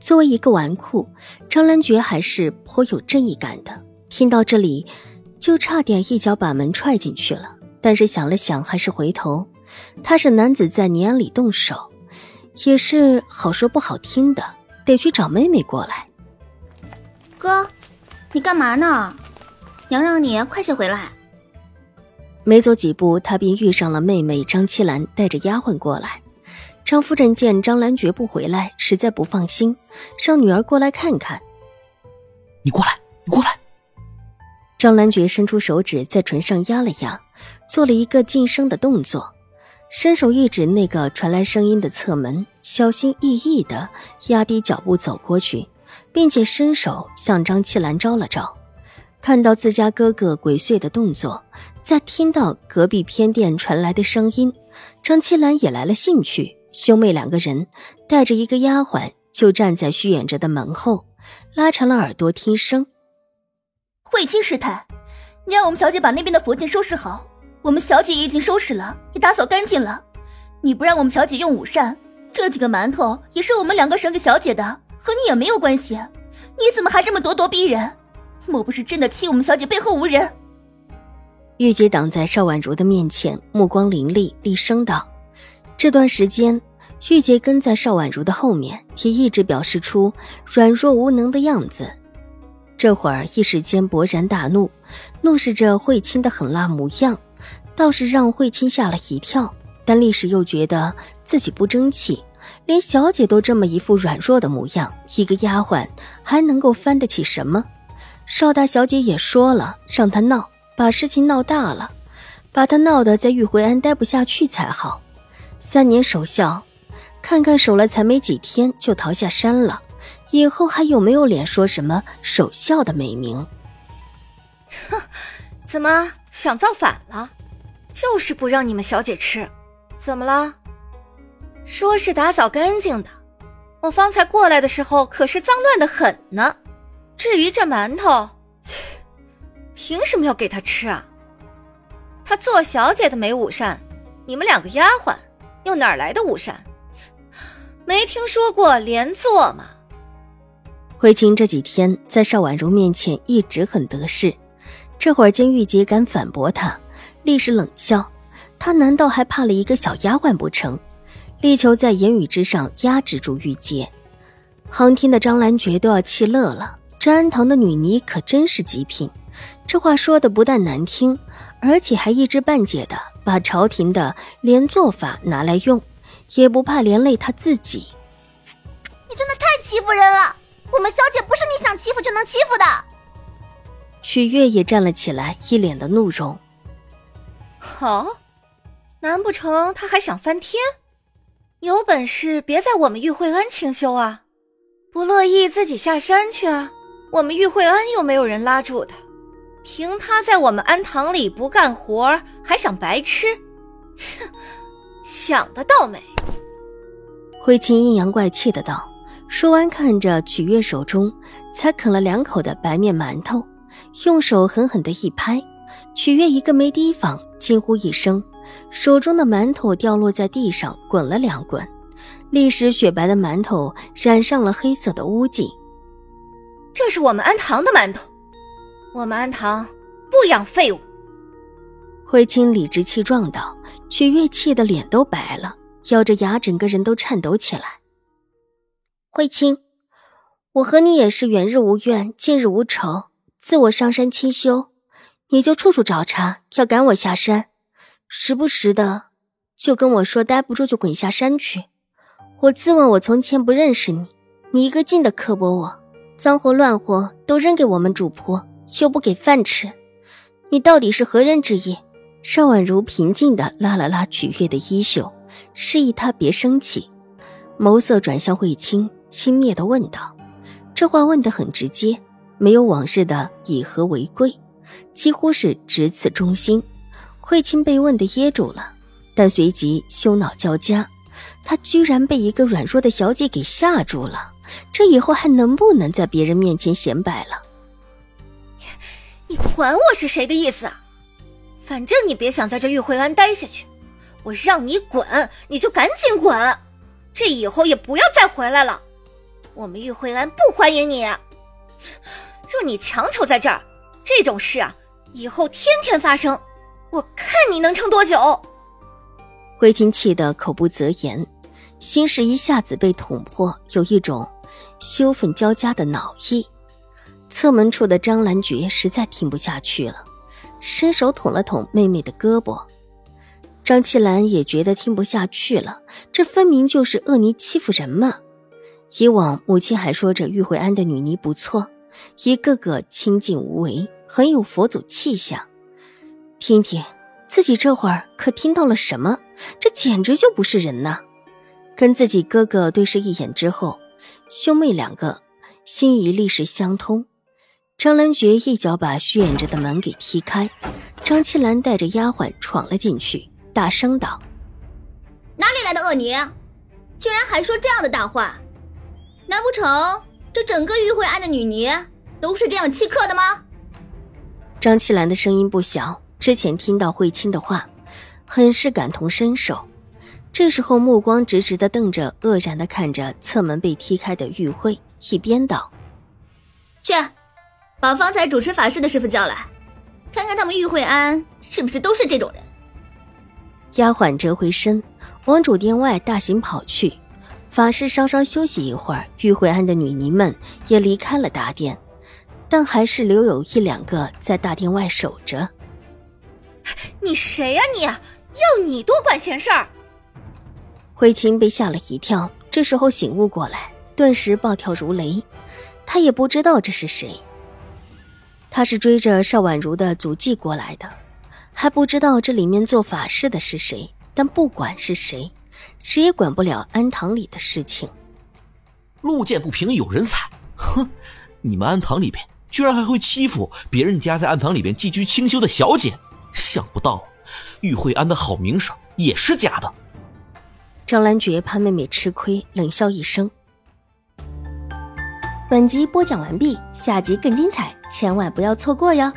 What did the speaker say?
作为一个纨绔，张兰觉还是颇有正义感的。听到这里，就差点一脚把门踹进去了。但是想了想，还是回头。他是男子在泥庵里动手，也是好说不好听的，得去找妹妹过来。哥，你干嘛呢？娘让你快些回来。没走几步，他便遇上了妹妹张七兰带着丫鬟过来。张夫人见张兰绝不回来，实在不放心，让女儿过来看看。你过来，你过来。张兰觉伸出手指在唇上压了压，做了一个噤声的动作，伸手一指那个传来声音的侧门，小心翼翼的压低脚步走过去，并且伸手向张七兰招了招。看到自家哥哥鬼祟的动作，再听到隔壁偏殿传来的声音，张七兰也来了兴趣。兄妹两个人带着一个丫鬟，就站在虚掩着的门后，拉长了耳朵听声。慧清师太，你让我们小姐把那边的佛殿收拾好。我们小姐已经收拾了，也打扫干净了。你不让我们小姐用午膳，这几个馒头也是我们两个省给小姐的，和你也没有关系。你怎么还这么咄咄逼人？莫不是真的欺我们小姐背后无人？玉姐挡在邵婉如的面前，目光凌厉，厉声道。这段时间，玉洁跟在邵婉如的后面，也一直表示出软弱无能的样子。这会儿一时间勃然大怒，怒视着慧清的狠辣模样，倒是让慧清吓了一跳。但立时又觉得自己不争气，连小姐都这么一副软弱的模样，一个丫鬟还能够翻得起什么？邵大小姐也说了，让她闹，把事情闹大了，把她闹得在玉回庵待不下去才好。三年守孝，看看守了才没几天就逃下山了，以后还有没有脸说什么守孝的美名？哼，怎么想造反了？就是不让你们小姐吃，怎么了？说是打扫干净的，我方才过来的时候可是脏乱的很呢。至于这馒头，凭什么要给他吃啊？他做小姐的没午膳，你们两个丫鬟。又哪来的午膳？没听说过连坐吗？慧清这几天在邵婉如面前一直很得势，这会儿见玉洁敢反驳她，立时冷笑：她难道还怕了一个小丫鬟不成？力求在言语之上压制住玉洁。旁听的张兰觉都要气乐了，这安堂的女尼可真是极品，这话说的不但难听，而且还一知半解的。把朝廷的连坐法拿来用，也不怕连累他自己。你真的太欺负人了！我们小姐不是你想欺负就能欺负的。曲月也站了起来，一脸的怒容。好，难不成他还想翻天？有本事别在我们玉慧庵清修啊！不乐意自己下山去啊！我们玉慧庵又没有人拉住他。凭他在我们安堂里不干活，还想白吃，哼，想得倒美！慧清阴阳怪气的道。说完，看着曲月手中才啃了两口的白面馒头，用手狠狠的一拍，曲月一个没提防，惊呼一声，手中的馒头掉落在地上，滚了两滚，历时雪白的馒头染上了黑色的污迹。这是我们安堂的馒头。我们安堂不养废物。慧清理直气壮道，曲月气得脸都白了，咬着牙，整个人都颤抖起来。慧清，我和你也是远日无怨，近日无仇。自我上山清修，你就处处找茬，要赶我下山，时不时的就跟我说待不住就滚下山去。我自问我从前不认识你，你一个劲的刻薄我，脏活乱活都扔给我们主仆。又不给饭吃，你到底是何人之意？邵婉如平静的拉了拉曲月的衣袖，示意他别生气，眸色转向慧清，轻蔑地问道：“这话问得很直接。”没有往日的以和为贵，几乎是直刺中心。慧清被问的噎住了，但随即羞恼交加，她居然被一个软弱的小姐给吓住了，这以后还能不能在别人面前显摆了？你管我是谁的意思啊？反正你别想在这玉慧安待下去，我让你滚，你就赶紧滚，这以后也不要再回来了。我们玉慧庵不欢迎你。若你强求在这儿，这种事啊，以后天天发生，我看你能撑多久。慧清气得口不择言，心事一下子被捅破，有一种羞愤交加的恼意。侧门处的张兰菊实在听不下去了。伸手捅了捅妹妹的胳膊，张七兰也觉得听不下去了。这分明就是恶尼欺负人嘛！以往母亲还说着玉慧安的女尼不错，一个个清静无为，很有佛祖气象。听听自己这会儿可听到了什么？这简直就不是人呐！跟自己哥哥对视一眼之后，兄妹两个心意立时相通。张兰觉一脚把虚掩着的门给踢开，张七兰带着丫鬟闯了进去，大声道：“哪里来的恶尼，居然还说这样的大话？难不成这整个玉慧庵的女尼都是这样欺客的吗？”张七兰的声音不小，之前听到慧清的话，很是感同身受。这时候目光直直的瞪着，愕然的看着侧门被踢开的玉慧，一边道：“去。”把方才主持法事的师傅叫来，看看他们玉慧庵是不是都是这种人。丫鬟折回身，往主殿外大行跑去。法师稍稍休息一会儿，玉慧庵的女尼们也离开了大殿，但还是留有一两个在大殿外守着。你谁呀你？要你多管闲事儿！慧清被吓了一跳，这时候醒悟过来，顿时暴跳如雷。他也不知道这是谁。他是追着邵婉如的足迹过来的，还不知道这里面做法事的是谁。但不管是谁，谁也管不了安堂里的事情。路见不平有人踩，哼！你们安堂里边居然还会欺负别人家在安堂里边寄居清修的小姐，想不到玉慧安的好名声也是假的。张兰觉怕妹妹吃亏，冷笑一声。本集播讲完毕，下集更精彩，千万不要错过哟。